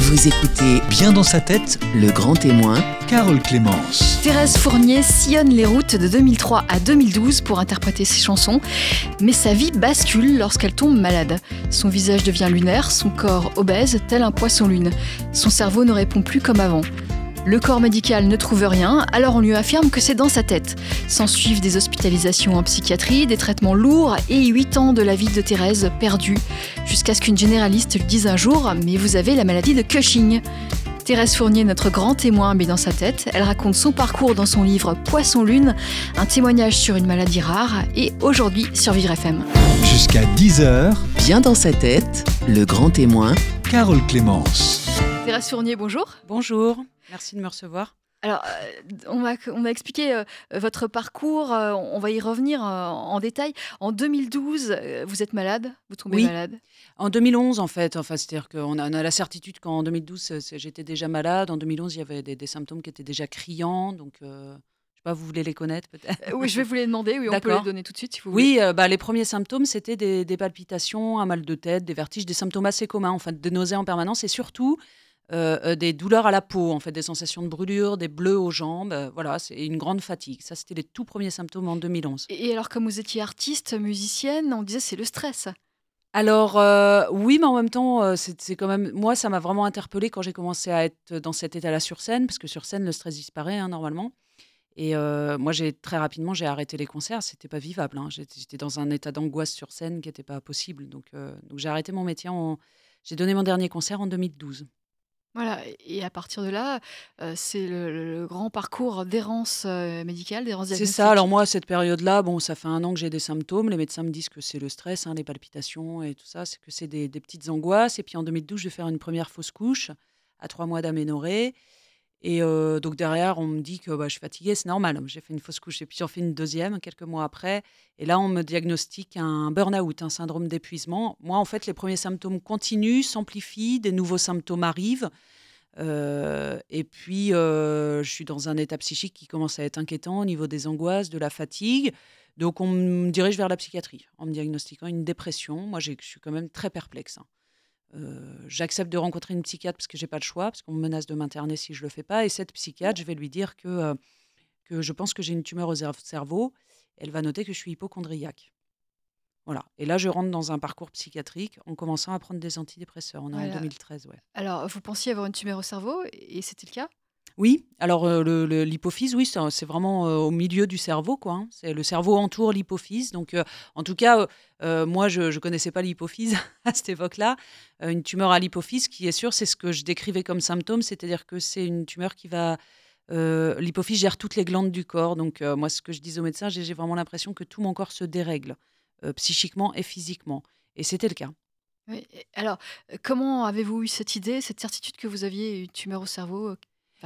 Vous écoutez Bien dans sa tête, Le Grand Témoin, Carole Clémence. Thérèse Fournier sillonne les routes de 2003 à 2012 pour interpréter ses chansons, mais sa vie bascule lorsqu'elle tombe malade. Son visage devient lunaire, son corps obèse, tel un poisson-lune. Son cerveau ne répond plus comme avant. Le corps médical ne trouve rien, alors on lui affirme que c'est dans sa tête. S'en suivent des hospitalisations en psychiatrie, des traitements lourds et 8 ans de la vie de Thérèse perdue, jusqu'à ce qu'une généraliste lui dise un jour Mais vous avez la maladie de Cushing. Thérèse Fournier, notre grand témoin, met dans sa tête. Elle raconte son parcours dans son livre Poisson Lune, un témoignage sur une maladie rare, et aujourd'hui sur Vivre FM. Jusqu'à 10h, Bien dans sa tête, Le Grand Témoin, Carole Clémence. Thérèse Fournier, bonjour. Bonjour, merci de me recevoir. Alors, euh, on va, on va expliquer euh, votre parcours, euh, on va y revenir euh, en détail. En 2012, euh, vous êtes malade, vous tombez Oui. malade? En 2011, en fait, enfin, c'est-à-dire qu'on a, on a la certitude qu'en 2012, c'est- c'est- j'étais déjà malade. En 2011, il y avait des, des symptômes qui étaient déjà criants. Donc, euh, je sais pas, vous voulez les connaître peut-être? Euh, oui, je vais vous les demander, oui, on peut les donner tout de suite si vous voulez. Oui, euh, bah, les premiers symptômes, c'était des, des palpitations, un mal de tête, des vertiges, des symptômes assez communs, en fait, des nausées en permanence et surtout euh, euh, des douleurs à la peau, en fait, des sensations de brûlure, des bleus aux jambes. euh, voilà, c'est une grande fatigue. Ça, c'était les tout premiers symptômes en 2011. Et alors, comme vous étiez artiste, musicienne, on disait c'est le stress. Alors euh, oui, mais en même temps, c'est quand même moi, ça m'a vraiment interpellée quand j'ai commencé à être dans cet état-là sur scène, parce que sur scène, le stress disparaît hein, normalement. Et moi, j'ai très rapidement, j'ai arrêté les concerts. C'était pas vivable. hein. J'étais dans un état d'angoisse sur scène qui n'était pas possible. Donc, donc j'ai arrêté mon métier. En... J'ai donné mon dernier concert en 2012. Voilà, et à partir de là, euh, c'est le, le- le grand parcours d'errance euh, médicale, d'errance C'est ça. Alors moi, cette période-là, bon, ça fait un an que j'ai des symptômes. Les médecins me disent que c'est le stress, hein, les palpitations et tout ça, c'est que c'est des, des petites angoisses. Et puis en 2012, je vais faire une première fausse couche à trois mois d'aménorrhée. Et donc derrière, on me dit que bah, je suis fatiguée, c'est normal. J'ai fait une fausse couche et puis j'en fais une deuxième quelques mois après. Et là, on me diagnostique un burn-out, un syndrome d'épuisement. Moi, en fait, les premiers symptômes continuent, s'amplifient, des nouveaux symptômes arrivent. Et puis, je suis dans un état psychique qui commence à être inquiétant au niveau des angoisses, de la fatigue. Donc, on me dirige vers la psychiatrie en me diagnostiquant une dépression. Moi, je suis quand même très perplexe. hein. Euh, J'accepte de rencontrer une psychiatre parce que j'ai pas le choix, parce qu'on me menace de m'interner si je le fais pas. Et cette psychiatre, je vais lui dire que, euh, que je pense que j'ai une tumeur au cer- cerveau. Elle va noter que je suis hypochondriaque. Voilà. Et là, je rentre dans un parcours psychiatrique en commençant à prendre des antidépresseurs. On est Voilà. en 2013, ouais. Alors, vous pensiez avoir une tumeur au cerveau, et c'était le cas? Oui, alors euh, l'hypophyse, oui, c'est vraiment euh, au milieu du cerveau, quoi. hein. C'est le cerveau entoure l'hypophyse. Donc, euh, en tout cas, moi, je ne connaissais pas l'hypophyse à cette époque-là. Une tumeur à l'hypophyse, qui est sûr, c'est ce que je décrivais comme symptôme, c'est-à-dire que c'est une tumeur qui va L'hypophyse gère toutes les glandes du corps. Donc, moi, ce que je disais au médecin, j'ai vraiment l'impression que tout mon corps se dérègle, psychiquement et physiquement. Et c'était le cas. Alors, comment avez-vous eu cette idée, cette certitude que vous aviez une tumeur au cerveau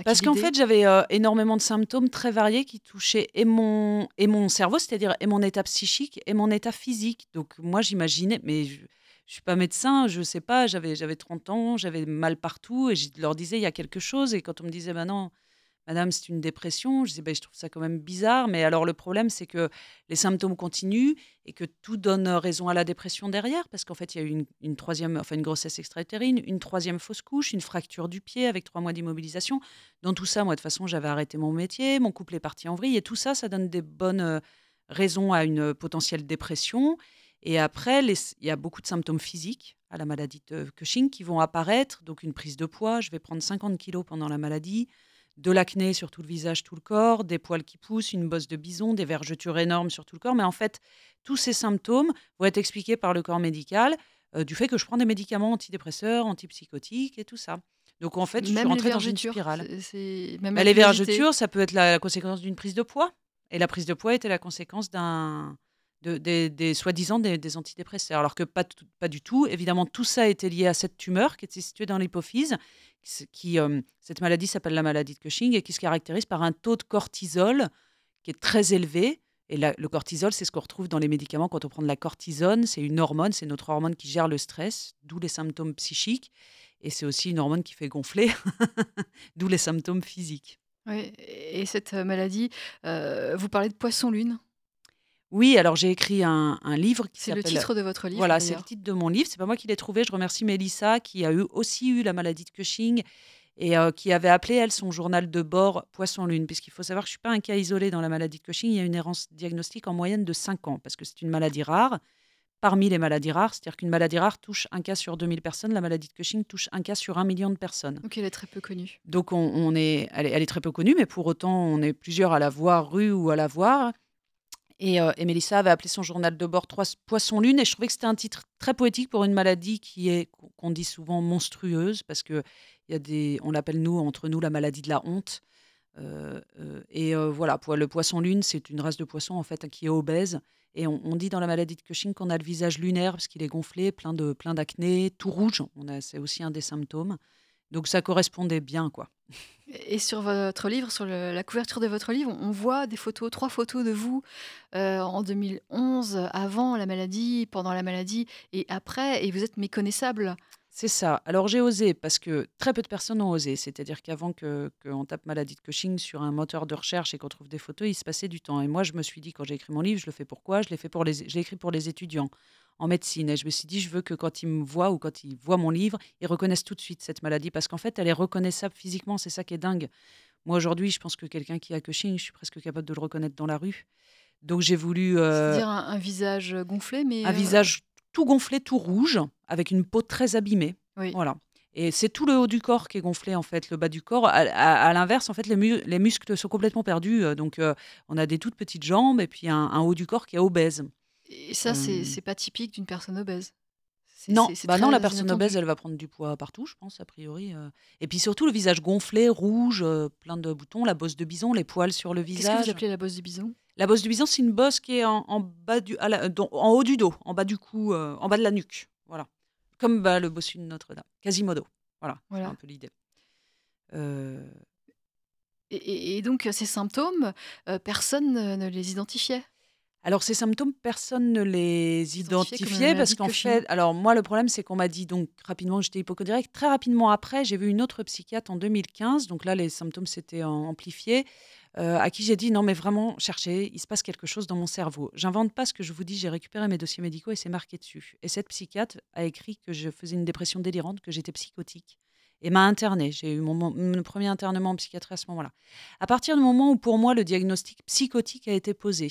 Parce qu'en fait, j'avais euh, énormément de symptômes très variés qui touchaient et mon, et mon cerveau, c'est-à-dire et mon état psychique et mon état physique. Donc, moi, j'imaginais, mais je ne suis pas médecin, je ne sais pas, j'avais j'avais 30 ans, j'avais mal partout et je leur disais, il y a quelque chose. Et quand on me disait, bah non, madame, c'est une dépression, je disais, bah, je trouve ça quand même bizarre. Mais alors, le problème, c'est que les symptômes continuent et que tout donne raison à la dépression derrière, parce qu'en fait, il y a eu une, troisième, enfin une grossesse extra-utérine, une troisième fausse couche, une fracture du pied avec trois mois d'immobilisation. Dans tout ça, moi, de toute façon, j'avais arrêté mon métier, mon couple est parti en vrille, et tout ça, ça donne des bonnes euh, raisons à une potentielle dépression. Et après, il y a beaucoup de symptômes physiques à la maladie de Cushing qui vont apparaître, donc une prise de poids, je vais prendre 50 kilos pendant la maladie, de l'acné sur tout le visage, tout le corps, des poils qui poussent, une bosse de bison, des vergetures énormes sur tout le corps. Mais en fait, tous ces symptômes vont être expliqués par le corps médical euh, du fait que je prends des médicaments antidépresseurs, antipsychotiques et tout ça. Donc en fait, je suis Même rentrée dans une spirale. même Bah, les vergetures, ça peut être la conséquence d'une prise de poids. Et la prise de poids était la conséquence d'un de- des, soi-disant des, antidépresseurs. Alors que pas, pas du tout. Évidemment, tout ça était lié à cette tumeur qui était située dans l'hypophyse. Qui, euh, cette maladie s'appelle la maladie de Cushing et qui se caractérise par un taux de cortisol qui est très élevé. Et le cortisol, c'est ce qu'on retrouve dans les médicaments quand on prend de la cortisone. C'est une hormone, c'est notre hormone qui gère le stress, d'où les symptômes psychiques. Et c'est aussi une hormone qui fait gonfler, d'où les symptômes physiques. Oui, et cette euh, maladie, euh, vous parlez de poisson-lune? Oui, alors j'ai écrit un, un livre qui C'est le titre de votre livre. Voilà, c'est le titre de mon livre. C'est pas moi qui l'ai trouvé. Je remercie Mélissa qui a eu, aussi eu la maladie de Cushing et euh, qui avait appelé, elle, son journal de bord Poisson-Lune. Puisqu'il faut savoir que je ne suis pas un cas isolé dans la maladie de Cushing. Il y a une errance diagnostique en moyenne de 5 ans parce que c'est une maladie rare. Parmi les maladies rares, c'est-à-dire qu'une maladie rare touche un cas sur 2000 personnes, la maladie de Cushing touche un cas sur un million de personnes. Donc elle est très peu connue. Donc on, on est, elle, est, elle est très peu connue, mais pour autant, on est plusieurs à la voir rue ou à la voir. Et, euh, et Mélissa avait appelé son journal de bord Trois- Poisson Lune, et je trouvais que c'était un titre très poétique pour une maladie qui est, qu'on dit souvent monstrueuse, parce que y a des, on l'appelle nous entre nous la maladie de la honte. Euh, euh, et euh, voilà, le poisson lune, c'est une race de poisson en fait qui est obèse. Et on, dit dans la maladie de Cushing qu'on a le visage lunaire parce qu'il est gonflé, plein de plein d'acné, tout rouge. C'est aussi un des symptômes. Donc ça correspondait bien, quoi. Et sur votre livre, sur la couverture de votre livre, on voit des photos, trois photos de vous euh, en 2011, avant la maladie, pendant la maladie et après, et vous êtes méconnaissable. C'est ça. Alors j'ai osé parce que très peu de personnes ont osé. C'est-à-dire qu'avant que qu'on tape maladie de Cushing sur un moteur de recherche et qu'on trouve des photos, il se passait du temps. Et moi, je me suis dit quand j'ai écrit mon livre, je le fais pourquoi? Je l'ai fait pour les, je l'ai écrit pour les étudiants en médecine. Et je me suis dit, je veux que quand ils me voient ou quand ils voient mon livre, ils reconnaissent tout de suite cette maladie parce qu'en fait, elle est reconnaissable physiquement. C'est ça qui est dingue. Moi aujourd'hui, je pense que quelqu'un qui a Cushing, je suis presque capable de le reconnaître dans la rue. Donc j'ai voulu euh, C'est-à-dire un, un visage gonflé, mais un euh, visage tout gonflé, tout rouge, avec une peau très abîmée. Oui. Voilà. Et c'est tout le haut du corps qui est gonflé, en fait, le bas du corps. À, à- à l'inverse, en fait, les, mu- les muscles sont complètement perdus. euh, Donc, euh, on a des toutes petites jambes et puis un, un haut du corps qui est obèse. Et ça, Euh, c'est pas typique d'une personne obèse. Non, bah non, la personne obèse, elle va prendre du poids partout, je pense, a priori. euh. Et puis surtout, le visage gonflé, rouge, euh, plein de boutons, la bosse de bison, les poils sur le Qu'est-ce que visage. vous appelez la bosse du bison? La bosse du bison, c'est une bosse qui est en, en bas du, à la- dans- en haut du dos, en bas du cou, euh, en bas de la nuque. Voilà. Comme bah, le bossu de Notre-Dame. Quasimodo. Voilà, Voilà. c'est un peu l'idée. Euh, et, donc, ces symptômes, euh, personne ne, ne les identifiait? Alors, ces symptômes, personne ne les identifiait parce qu'en fait, alors moi, le problème, c'est qu'on m'a dit donc rapidement que j'étais hypochondriaque. Très rapidement après, j'ai vu une autre psychiatre en 2015. Donc là, les symptômes s'étaient en- amplifiés. euh, à qui j'ai dit non, mais vraiment, cherchez, il se passe quelque chose dans mon cerveau. J'invente pas ce que je vous dis, j'ai récupéré mes dossiers médicaux et c'est marqué dessus. Et cette psychiatre a écrit que je faisais une dépression délirante, que j'étais psychotique et m'a internée. J'ai eu mon, mon- mon premier internement en psychiatrie à ce moment-là. À partir du moment où, pour moi, le diagnostic psychotique a été posé,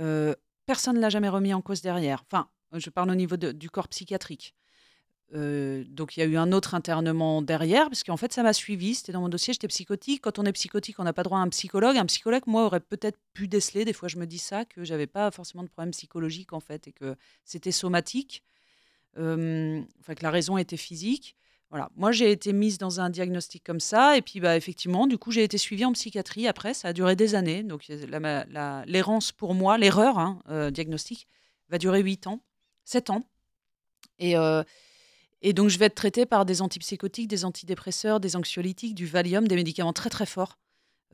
euh, personne ne l'a jamais remis en cause derrière. Enfin, je parle au niveau du corps psychiatrique. Euh, donc il y a eu un autre internement derrière, parce qu'en fait ça m'a suivi, c'était dans mon dossier, j'étais psychotique. Quand on est psychotique, on n'a pas droit à un psychologue. Un psychologue, moi, aurait peut-être pu déceler, des fois je me dis ça, que j'avais pas forcément de problème psychologique en fait, et que c'était somatique, Euh, enfin que la raison était physique. Voilà, moi j'ai été mise dans un diagnostic comme ça, et puis bah, effectivement, du coup j'ai été suivie en psychiatrie après, ça a duré des années. Donc l'errance pour moi, l'erreur hein, euh, diagnostique, va durer 8 ans, 7 ans. Et, euh, et donc, je vais être traitée par des antipsychotiques, des antidépresseurs, des anxiolytiques, du Valium, des médicaments très très forts,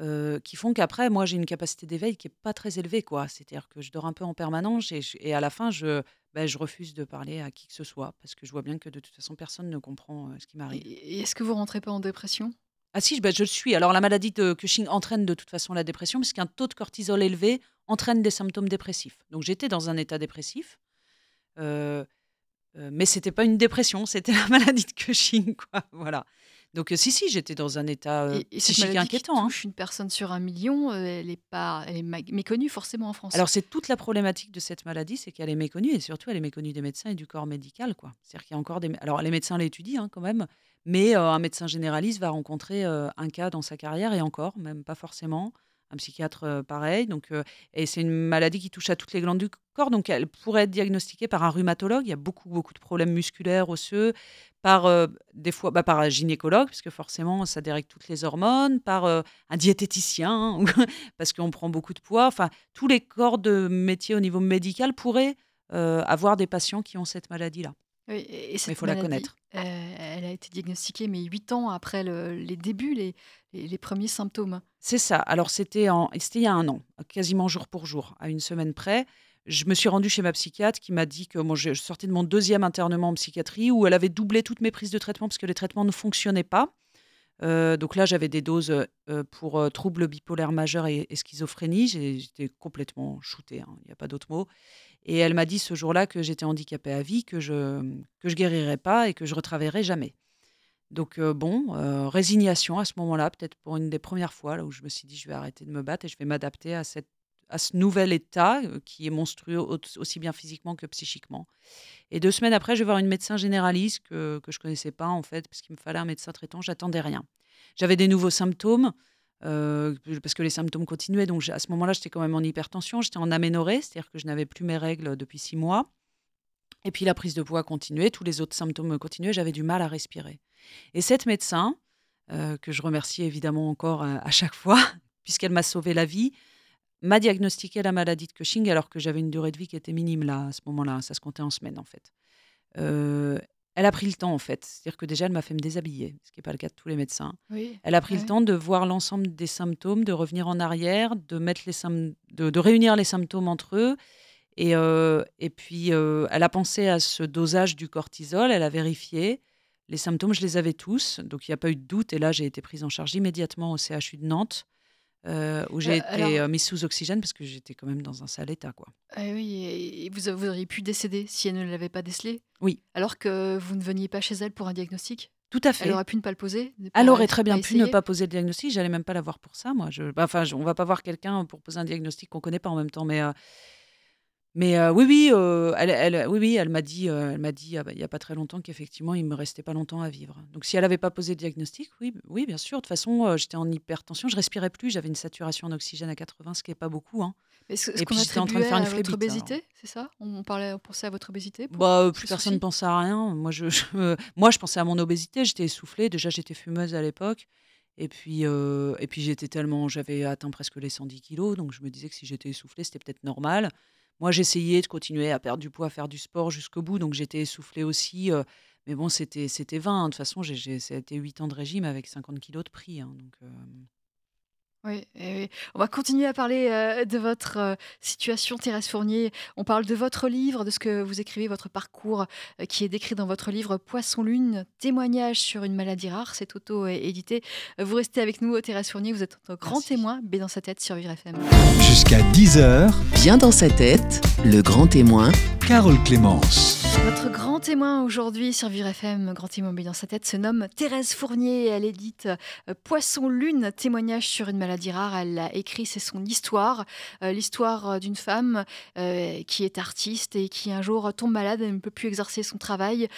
euh, qui font qu'après, moi, j'ai une capacité d'éveil qui est pas très élevée, quoi. C'est-à-dire que je dors un peu en permanence et à la fin, je, ben, je refuse de parler à qui que ce soit parce que je vois bien que de toute façon, personne ne comprend euh, ce qui m'arrive. Et, est-ce que vous rentrez pas en dépression? Ah si, ben, je le suis. Alors, la maladie de Cushing entraîne de toute façon la dépression puisqu'un taux de cortisol élevé entraîne des symptômes dépressifs. Donc, j'étais dans un état dépressif. Euh, euh, mais c'était pas une dépression, c'était la maladie de Cushing, quoi. Voilà. Donc euh, si si, j'étais dans un état euh, Et, et psychique maladie qui inquiétant. hein. touche une personne sur un million, euh, elle est pas, elle est méconnue forcément en France. Alors c'est toute la problématique de cette maladie, c'est qu'elle est méconnue et surtout elle est méconnue des médecins et du corps médical, quoi. C'est-à-dire qu'il y a encore des, alors les médecins l'étudient hein, quand même, mais euh, un médecin généraliste va rencontrer euh, un cas dans sa carrière et encore, même pas forcément. Un psychiatre pareil, donc et c'est une maladie qui touche à toutes les glandes du corps, donc elle pourrait être diagnostiquée par un rhumatologue. Il y a beaucoup beaucoup de problèmes musculaires, osseux, par des fois bah, par un gynécologue parce que forcément ça dérègle toutes les hormones, par un diététicien hein, parce qu'on prend beaucoup de poids. Enfin, tous les corps de métier au niveau médical pourraient avoir des patients qui ont cette maladie-là. Oui, et, cette Mais il faut la connaître. euh, elle a été diagnostiquée, mais huit ans après le- les débuts, les, les, les premiers symptômes. C'est ça. Alors, c'était il y a un an, quasiment jour pour jour, à une semaine près. Je me suis rendue chez ma psychiatre qui m'a dit que moi, je sortais de mon deuxième internement en psychiatrie où elle avait doublé toutes mes prises de traitement parce que les traitements ne fonctionnaient pas. Donc là, j'avais des doses pour euh, troubles bipolaires majeurs et, schizophrénie. J'étais complètement shootée, hein, il n'y a pas d'autre mot. Et elle m'a dit ce jour-là que j'étais handicapée à vie, que je que je guérirais pas et que je retravaillerais jamais. Donc bon, résignation à ce moment-là, peut-être pour une des premières fois là où je me suis dit je vais arrêter de me battre et je vais m'adapter à cette à ce nouvel état euh, qui est monstrueux au- aussi bien physiquement que psychiquement. Et deux semaines après, je vais voir une médecin généraliste que, que je connaissais pas, en fait, parce qu'il me fallait un médecin traitant. J'attendais rien. J'avais des nouveaux symptômes, euh, parce que les symptômes continuaient. Donc, à ce moment-là, j'étais quand même en hypertension. J'étais en aménorrhée, c'est-à-dire que je n'avais plus mes règles depuis six mois. Et puis, la prise de poids continuait. Tous les autres symptômes continuaient. J'avais du mal à respirer. Et cette médecin, euh, que je remercie évidemment encore à chaque fois, puisqu'elle m'a sauvé la vie, m'a diagnostiqué la maladie de Cushing alors que j'avais une durée de vie qui était minime là, à ce moment-là. Ça se comptait en semaines, en fait. Euh, elle a pris le temps, en fait. C'est-à-dire que déjà, elle m'a fait me déshabiller, ce qui n'est pas le cas de tous les médecins. Oui. Elle a pris Ouais. le temps de voir l'ensemble des symptômes, de revenir en arrière, de, mettre les sym- de, de réunir les symptômes entre eux. Et, euh, et puis, euh, elle a pensé à ce dosage du cortisol, elle a vérifié. Les symptômes, je les avais tous, donc il n'y a pas eu de doute. Et là, j'ai été prise en charge immédiatement au CHU de Nantes, euh, où j'ai Euh, été alors- euh, mise sous oxygène parce que j'étais quand même dans un sale état. Quoi. Eh oui, et vous, vous auriez pu décéder si elle ne l'avait pas décelé? Oui. Alors que vous ne veniez pas chez elle pour un diagnostic? Tout à fait. Elle aurait pu ne pas le poser. Elle aurait très bien pu ne pas poser le diagnostic. J'allais même pas la voir pour ça, moi. Je, bah, enfin, je- on va pas voir quelqu'un pour poser un diagnostic qu'on connaît pas en même temps, mais. euh, mais euh, oui, oui, euh, elle, elle- oui, oui, elle m'a dit, euh, elle m'a dit, ah bah, il y a pas très longtemps qu'effectivement, il me restait pas longtemps à vivre. Donc, si elle avait pas posé le diagnostic, oui, oui, bien sûr. De toute façon, j'étais en hypertension, je respirais plus, j'avais une saturation en oxygène à 80, ce qui est pas beaucoup. Hein. Mais ce, Et qu'on puis, j'étais en train de faire une votre phlébite, obésité, c'est ça? On, parlait, on pensait à votre obésité pour- Bah, plus personne ne pensait à rien. Moi, je, je- moi, je pensais à mon obésité. J'étais essoufflée. Déjà, j'étais fumeuse à l'époque. Et puis, euh, et puis j'étais tellement, j'avais atteint presque les 110 kilos, donc je me disais que si j'étais essoufflée, c'était peut-être normal. Moi, j'essayais de continuer à perdre du poids, à faire du sport jusqu'au bout, donc j'étais essoufflée aussi. euh, mais bon, c'était, c'était vain. hein. De toute façon, j'ai, j'ai- ça a été 8 ans de régime avec 50 kilos de prix. hein, donc, euh, Oui, eh oui. On va continuer à parler euh, de votre euh, situation, Thérèse Fournier. On parle de votre livre, de ce que vous écrivez, votre parcours euh, qui est décrit dans votre livre Poisson Lune, témoignage sur une maladie rare. C'est auto-édité. Vous restez avec nous, Thérèse Fournier. Vous êtes notre grand Merci. témoin, B dans sa tête sur Vivre FM. Jusqu'à 10h, Bien dans sa tête, le grand témoin, Carole Clémence. Grand témoin aujourd'hui sur Vivre FM, grand B dans sa tête, se nomme Thérèse Fournier. Elle édite euh, Poisson Lune, témoignage sur une maladie rare. Elle l'a écrit, c'est son histoire. Euh, L'histoire euh, d'une femme qui est artiste et qui un jour tombe malade, elle ne peut plus exercer son travail.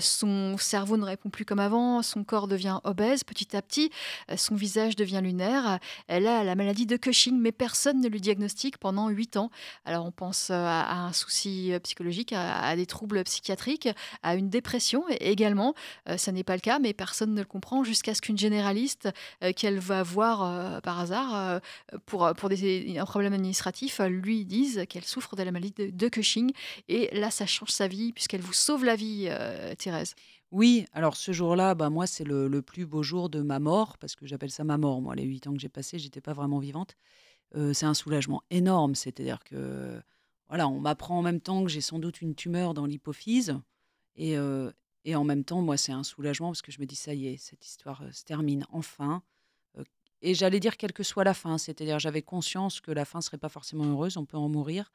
Son cerveau ne répond plus comme avant, son corps devient obèse petit à petit, son visage devient lunaire. Elle a la maladie de Cushing, mais personne ne lui diagnostique pendant 8 ans. Alors on pense à, un souci psychologique, à des troubles psychiatriques, à une dépression également. Euh, ça n'est pas le cas, mais personne ne le comprend jusqu'à ce qu'une généraliste euh, qu'elle va voir euh, par hasard euh, pour, pour des, un problème administratif lui dise qu'elle souffre de la maladie de, Cushing. Et là, ça change sa vie puisqu'elle vous sauve la vie, Thérèse. Oui, alors ce jour-là, bah, moi, c'est le, plus beau jour de ma mort, parce que j'appelle ça ma mort. Moi, les huit ans que j'ai passés, j'étais pas vraiment vivante. C'est un soulagement énorme. C'est-à-dire que, voilà, on m'apprend en même temps que j'ai sans doute une tumeur dans l'hypophyse. Et, et en même temps, moi, c'est un soulagement parce que je me dis, ça y est, cette histoire se termine enfin. Et j'allais dire, quelle que soit la fin, c'est-à-dire, j'avais conscience que la fin serait pas forcément heureuse, on peut en mourir.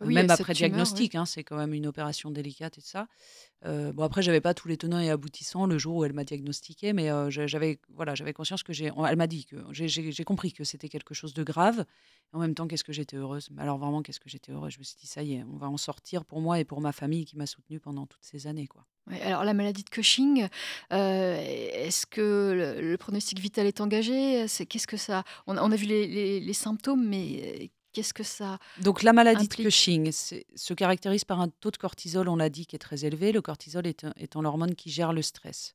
Oui, même après tumeur, diagnostic, hein, c'est quand même une opération délicate et tout ça. Euh, bon, après, j'avais pas tous les tenants et aboutissants le jour où elle m'a diagnostiqué, mais euh, j'a- j'avais voilà, j'avais conscience que j'ai. Elle m'a dit que j'ai- compris que c'était quelque chose de grave. En même temps, qu'est-ce que j'étais heureuse? Alors vraiment, qu'est-ce que j'étais heureuse? Je me suis dit, ça y est, on va en sortir pour moi et pour ma famille qui m'a soutenue pendant toutes ces années, quoi. Ouais, alors la maladie de Cushing, euh, est-ce que le, le pronostic vital est engagé? Qu'est-ce que ça on, a- on a vu les, les- les symptômes, mais qu'est-ce que ça Donc la maladie Implique. de Cushing se caractérise par un taux de cortisol, on l'a dit, qui est très élevé. Le cortisol est un- étant l'hormone qui gère le stress.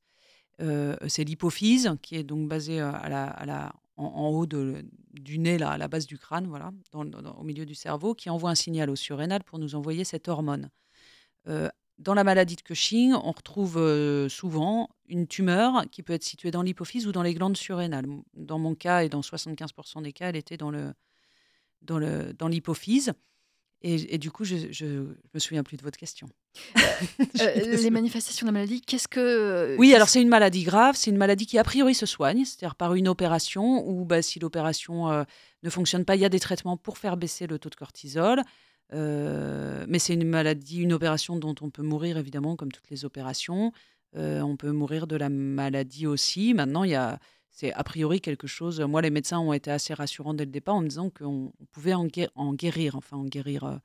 Euh, c'est l'hypophyse qui est donc basée euh, à la, à la- en, en haut de- du nez, là, à la base du crâne, voilà, dans, le- dans- au milieu du cerveau, qui envoie un signal au surrénal pour nous envoyer cette hormone. Euh, dans la maladie de Cushing, on retrouve euh, souvent une tumeur qui peut être située dans l'hypophyse ou dans les glandes surrénales. Dans mon cas et dans 75% des cas, elle était dans le dans le dans l'hypophyse. Et, et du coup, je, je, me souviens plus de votre question. Euh, les manifestations de la maladie, qu'est-ce que... Oui, alors c'est une maladie grave, c'est une maladie qui a priori se soigne, c'est-à-dire par une opération, ou bah, si l'opération ne fonctionne pas, il y a des traitements pour faire baisser le taux de cortisol. mais c'est une maladie, une opération dont on peut mourir évidemment, comme toutes les opérations. on peut mourir de la maladie aussi. Maintenant, il y a c'est a priori quelque chose. Moi, les médecins ont été assez rassurants dès le départ en me disant qu'on pouvait en, guérir, enfin en guérir.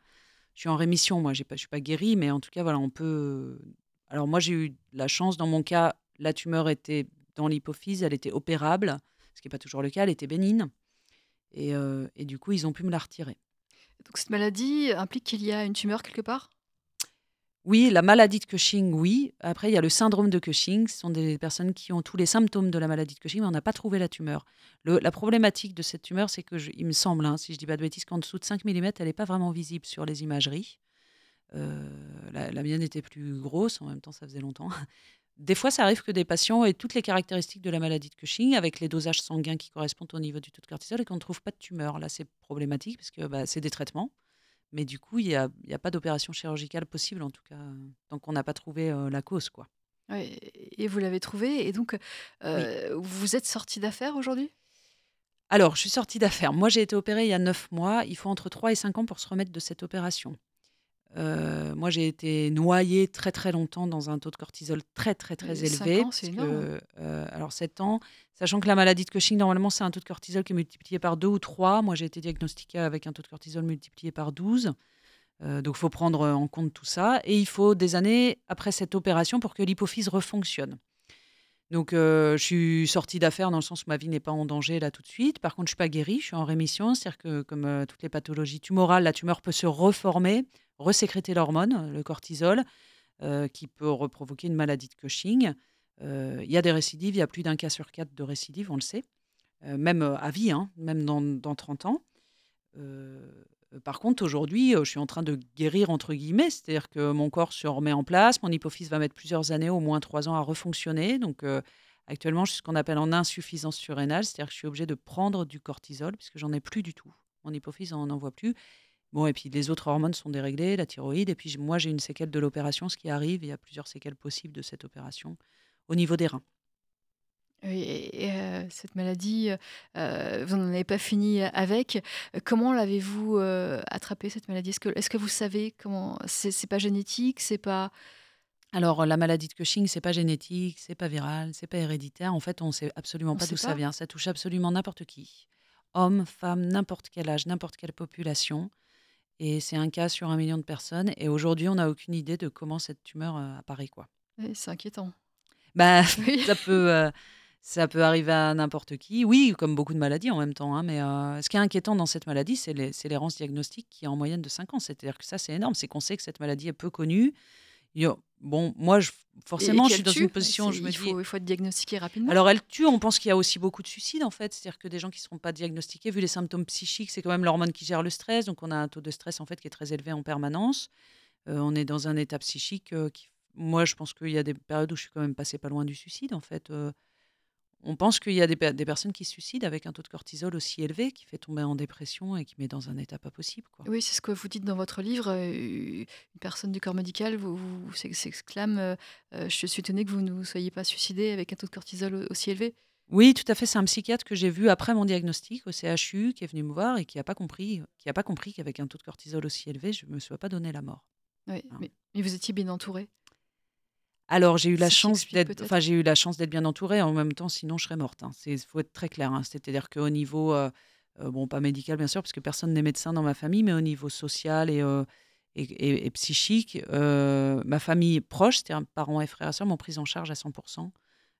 Je suis en rémission, moi, je ne suis pas guérie, mais en tout cas, voilà, on peut. Alors, moi, j'ai eu la chance, dans mon cas, la tumeur était dans l'hypophyse, elle était opérable, ce qui n'est pas toujours le cas, elle était bénigne. Et du coup, ils ont pu me la retirer. Donc, cette maladie implique qu'il y a une tumeur quelque part? Oui, la maladie de Cushing, oui. Après, il y a le syndrome de Cushing. Ce sont des personnes qui ont tous les symptômes de la maladie de Cushing, mais on n'a pas trouvé la tumeur. la problématique de cette tumeur, c'est que, il me semble, hein, si je dis pas de bêtises, qu'en dessous de 5 mm, elle n'est pas vraiment visible sur les imageries. Euh, la, mienne était plus grosse, en même temps, ça faisait longtemps. Des fois, ça arrive que des patients aient toutes les caractéristiques de la maladie de Cushing, avec les dosages sanguins qui correspondent au niveau du taux de cortisol, et qu'on ne trouve pas de tumeur. Là, c'est problématique, parce que bah, c'est des traitements. Mais du coup, il n'y a, a, pas d'opération chirurgicale possible, en tout cas, tant qu'on n'a pas trouvé la cause. quoi. et vous l'avez trouvé. Et donc, vous êtes sorti d'affaires aujourd'hui? Alors, je suis sortie d'affaires. Moi, j'ai été opérée il y a 9 mois. Il faut entre 3 et 5 ans pour se remettre de cette opération. Euh, moi, j'ai été noyée très très longtemps dans un taux de cortisol très très très élevé. Ans, c'est énorme. Euh, alors 7 ans, sachant que la maladie de Cushing, normalement, c'est un taux de cortisol qui est multiplié par 2 ou 3. Moi, j'ai été diagnostiquée avec un taux de cortisol multiplié par 12. Euh, donc, il faut prendre en compte tout ça. Et il faut des années après cette opération pour que l'hypophyse refonctionne. Donc, je suis sortie d'affaires dans le sens où ma vie n'est pas en danger là tout de suite. Par contre, je ne suis pas guérie, je suis en rémission. C'est-à-dire que, comme toutes les pathologies tumorales, la tumeur peut se reformer resécréter l'hormone, le cortisol, qui peut reprovoquer une maladie de Cushing. Il y a des récidives, il y a plus d'un cas sur quatre de récidives, on le sait, même à vie, hein, même dans, dans, 30 ans. Par contre, aujourd'hui, je suis en train de guérir, entre guillemets, c'est-à-dire que mon corps se remet en place, mon hypophyse va mettre plusieurs années, au moins trois ans, à refonctionner. Donc, actuellement, je suis ce qu'on appelle en insuffisance surrénale, c'est-à-dire que je suis obligé de prendre du cortisol, puisque j'en ai plus du tout. Mon hypophyse n'en envoie plus. Bon, et puis les autres hormones sont déréglées, la thyroïde, et puis moi j'ai une séquelle de l'opération, ce qui arrive, il y a plusieurs séquelles possibles de cette opération au niveau des reins. Oui, et, euh, cette maladie, euh, vous n'en avez pas fini avec. Comment l'avez-vous euh, attrapée cette maladie? Est-ce que, est que vous savez comment C'est pas génétique C'est pas alors, la maladie de Cushing, c'est pas génétique, c'est pas viral, c'est pas héréditaire. En fait, on sait absolument pas d'où ça vient. Ça touche absolument n'importe qui, homme, femme, n'importe quel âge, n'importe quelle population. Et c'est un cas sur un million de personnes. Et aujourd'hui, on n'a aucune idée de comment cette tumeur euh, apparaît. Quoi. c'est inquiétant. Bah, ça, peut, ça peut arriver à n'importe qui. Oui, comme beaucoup de maladies en même temps. Hein, mais euh, ce qui est inquiétant dans cette maladie, c'est l'errance diagnostique qui est en moyenne de 5 ans. C'est-à-dire que ça, c'est énorme. C'est qu'on sait que cette maladie est peu connue. Bon, moi, je, forcément, je suis dans une position. Je me il, faut, il faut être diagnostiqué rapidement. Alors, elle tue. On pense qu'il y a aussi beaucoup de suicides, en fait. C'est-à-dire que des gens qui ne seront pas diagnostiqués, vu les symptômes psychiques, c'est quand même l'hormone qui gère le stress. Donc, on a un taux de stress, en fait, qui est très élevé en permanence. Euh, on est dans un état psychique euh, qui. Moi, je pense qu'il y a des périodes où je suis quand même passé pas loin du suicide, en fait. Euh, on pense qu'il y a des, personnes qui se suicident avec un taux de cortisol aussi élevé qui fait tomber en dépression et qui met dans un état pas possible. Quoi. Oui, c'est ce que vous dites dans votre livre. Euh, une personne du corps médical vous, vous, s'exclame euh, euh, Je suis étonné que vous ne soyez pas suicidé avec un taux de cortisol aussi élevé. Oui, tout à fait. C'est un psychiatre que j'ai vu après mon diagnostic au CHU qui est venu me voir et qui n'a pas compris, qui a pas compris qu'avec un taux de cortisol aussi élevé, je ne me suis pas donné la mort. Oui, hein. mais, mais, vous étiez bien entouré. Alors, j'ai eu la chance d'être, enfin, j'ai eu la chance d'être bien entourée. En même temps, sinon, je serais morte. Il hein. faut être très clair. Hein. C'est-à-dire qu'au niveau, euh, euh, bon, pas médical bien sûr, parce que personne n'est médecin dans ma famille, mais au niveau social et, euh, et, psychique, ma famille proche, c'est-à-dire parents et frères et sœurs, m'ont prise en charge à 100%,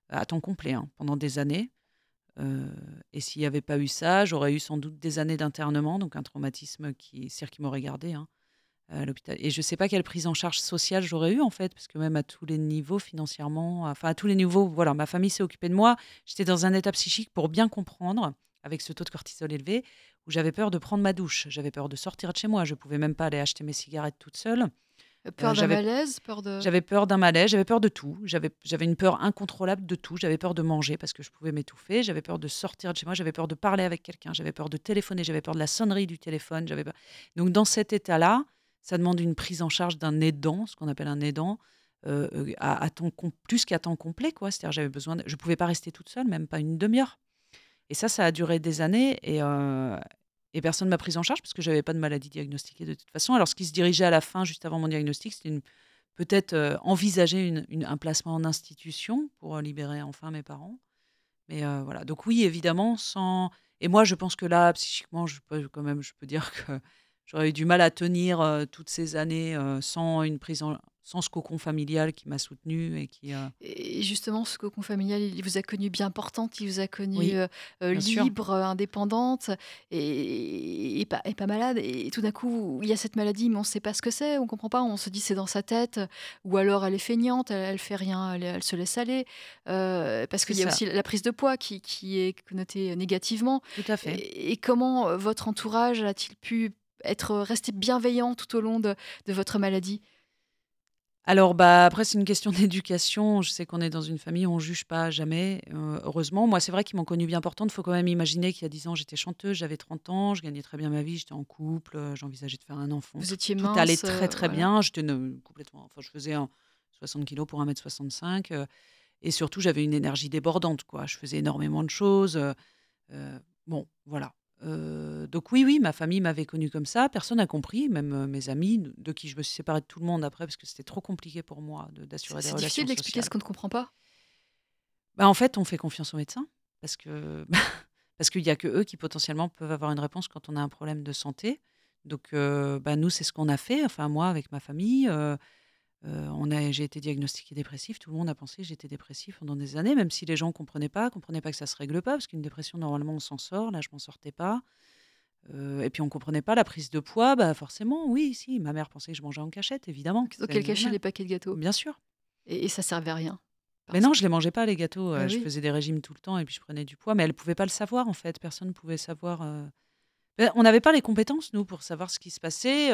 à temps complet, hein, pendant des années. et s'il n'y avait pas eu ça, j'aurais eu sans doute des années d'internement, donc un traumatisme qui, c'est-à-dire qui m'aurait gardé à l'hôpital. Et je ne sais pas quelle prise en charge sociale j'aurais eu en fait, parce que même à tous les niveaux, financièrement, enfin à tous les niveaux, voilà, ma famille s'est occupée de moi. J'étais dans un état psychique pour bien comprendre, avec ce taux de cortisol élevé, où j'avais peur de prendre ma douche, j'avais peur de sortir de chez moi, je pouvais même pas aller acheter mes cigarettes toute seule. Peur d'un j'avais- malaise, peur de. J'avais peur d'un malaise, j'avais peur de tout. J'avais j'avais une peur incontrôlable de tout. J'avais peur de manger parce que je pouvais m'étouffer. J'avais peur de sortir de chez moi. J'avais peur de parler avec quelqu'un. J'avais peur de téléphoner. J'avais peur de la sonnerie du téléphone. J'avais peur- Donc, dans cet état-là, ça demande une prise en charge d'un aidant, ce qu'on appelle un aidant, euh, euh, à, temps plus qu'à temps complet. quoi. C'est-à-dire, j'avais besoin. Je pouvais pas rester toute seule, même pas une demi-heure. Et ça, ça a duré des années. Et, euh, et personne m'a prise en charge parce que j'avais pas de maladie diagnostiquée de toute façon. Alors, ce qui se dirigeait à la fin, juste avant mon diagnostic, c'était peut-être euh, envisager un placement en institution pour libérer enfin mes parents. Mais voilà. Donc oui, évidemment, sans. Et moi, je pense que là, psychiquement, je peux quand même, je peux dire que j'aurais eu du mal à tenir euh, toutes ces années euh, sans une prise en, sans ce cocon familial qui m'a soutenue et qui. euh, Et justement, ce cocon familial, il vous a connue bien portante, il vous a connue Oui, euh, euh, sûr. libre, indépendante et, et pas, et pas malade. Et tout d'un coup, il y a cette maladie, mais on ne sait pas ce que c'est, on ne comprend pas. On se dit c'est dans sa tête, ou alors elle est feignante, elle, elle fait rien, elle, elle se laisse aller. Euh, parce qu'il y a ça. aussi la prise de poids qui, qui est connotée négativement. Tout à fait. Et, comment votre entourage a-t-il pu être resté bienveillant tout au long de, de votre maladie? Alors, bah, après, c'est une question d'éducation. Je sais qu'on est dans une famille, on juge pas jamais, euh, heureusement. Moi, c'est vrai qu'ils m'ont connue bien portante. Il faut quand même imaginer qu'il y a 10 ans, j'étais chanteuse, j'avais 30 ans, je gagnais très bien ma vie, j'étais en couple, euh, j'envisageais de faire un enfant. Vous étiez Tout mince allait euh, très, très voilà. bien. J'étais complètement. Enfin, je faisais un 60 kilos pour 1m65. euh, et surtout, j'avais une énergie débordante, quoi. Je faisais énormément de choses. euh, bon, voilà. Euh, donc oui, oui, ma famille m'avait connue comme ça. Personne n'a compris, même euh, mes amis, de, de qui je me suis séparée de tout le monde après, parce que c'était trop compliqué pour moi de- d'assurer des C'est relations difficile d'expliquer ce qu'on ne comprend pas. Bah, en fait, on fait confiance aux médecins, parce que parce qu'il y a que eux qui potentiellement peuvent avoir une réponse quand on a un problème de santé. Donc, euh, bah, nous, c'est ce qu'on a fait. Enfin, moi, avec ma famille, euh, on a, j'ai été diagnostiquée dépressive. Tout le monde a pensé que j'étais dépressive pendant des années, même si les gens comprenaient pas, comprenaient pas que ça se règle pas, parce qu'une dépression, normalement, on s'en sort. Là, je m'en sortais pas. Euh, et puis, on comprenait pas la prise de poids. Bah, forcément, oui, si. Ma mère pensait que je mangeais en cachette, évidemment. Donc elle cachait les paquets de gâteaux. Bien sûr. Et, et ça servait à rien? Mais non, je les mangeais pas les gâteaux. Ah Je oui. faisais des régimes tout le temps et puis je prenais du poids. Mais elle pouvait pas le savoir en fait. Personne ne pouvait savoir. euh. Ben, on n'avait pas les compétences nous pour savoir ce qui se passait.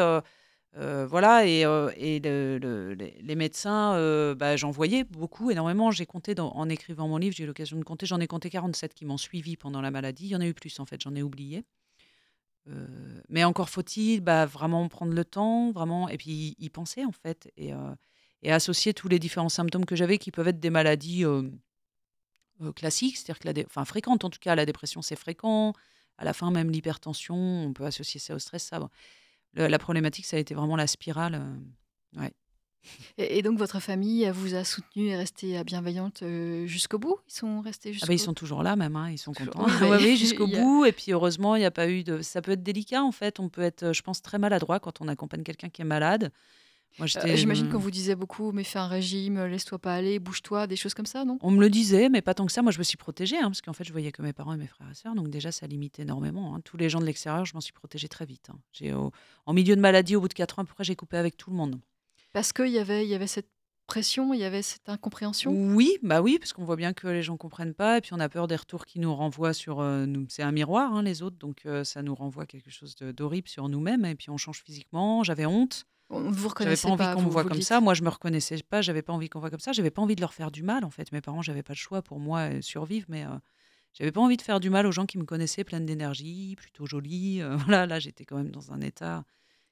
Euh, voilà et, euh, les, médecins, euh, bah, j'en voyais beaucoup, énormément. J'ai compté en écrivant mon livre, j'ai eu l'occasion de compter. J'en ai compté 47 qui m'ont suivi pendant la maladie. Il y en a eu plus en fait. J'en ai oublié. Mais encore faut-il bah, vraiment prendre le temps, vraiment, et puis y penser en fait, et, associer tous les différents symptômes que j'avais qui peuvent être des maladies classiques, c'est-à-dire que la enfin fréquentes en tout cas, la dépression c'est fréquent, à la fin même l'hypertension, on peut associer ça au stress. Ça. Le- la problématique ça a été vraiment la spirale. euh, ouais. Et, et donc votre famille vous a soutenu et resté euh, bienveillante euh, jusqu'au bout? Ils sont restés jusqu'au Ah bah, ils sont toujours là même, hein, ils sont Toujours. contents. Oui, Ouais, jusqu'au a- bout. Et puis heureusement, il n'y a pas eu de. Ça peut être délicat en fait. On peut être, je pense, très maladroit quand on accompagne quelqu'un qui est malade. Euh. J'imagine euh, qu'on vous disait beaucoup, mais fais un régime, euh, laisse-toi pas aller, bouge-toi, des choses comme ça, non? On me le disait, mais pas tant que ça. Moi, je me suis protégée, hein, parce qu'en fait, je voyais que mes parents et mes frères et sœurs, donc déjà, ça limite énormément. hein. Tous les gens de l'extérieur, je m'en suis protégée très vite. hein. J'ai, au- en milieu de maladie, au bout de 4 ans, à peu près, j'ai coupé avec tout le monde. Parce qu'il y avait, il y avait cette pression, il y avait cette incompréhension? Oui, bah oui, parce qu'on voit bien que les gens comprennent pas, et puis on a peur des retours qui nous renvoient sur euh, nous. C'est un miroir, hein, les autres, donc euh, ça nous renvoie quelque chose d'horrible sur nous-mêmes, et puis on change physiquement. J'avais honte. On ne vous J'avais pas envie pas. qu'on vous- me voit vous comme dites. ça. Moi, je me reconnaissais pas. J'avais pas envie qu'on me voit comme ça. J'avais pas envie de leur faire du mal, en fait. Mes parents, j'avais pas le choix pour moi euh, survivre, mais euh, j'avais pas envie de faire du mal aux gens qui me connaissaient, pleine d'énergie, plutôt jolie. euh, voilà, là, j'étais quand même dans un état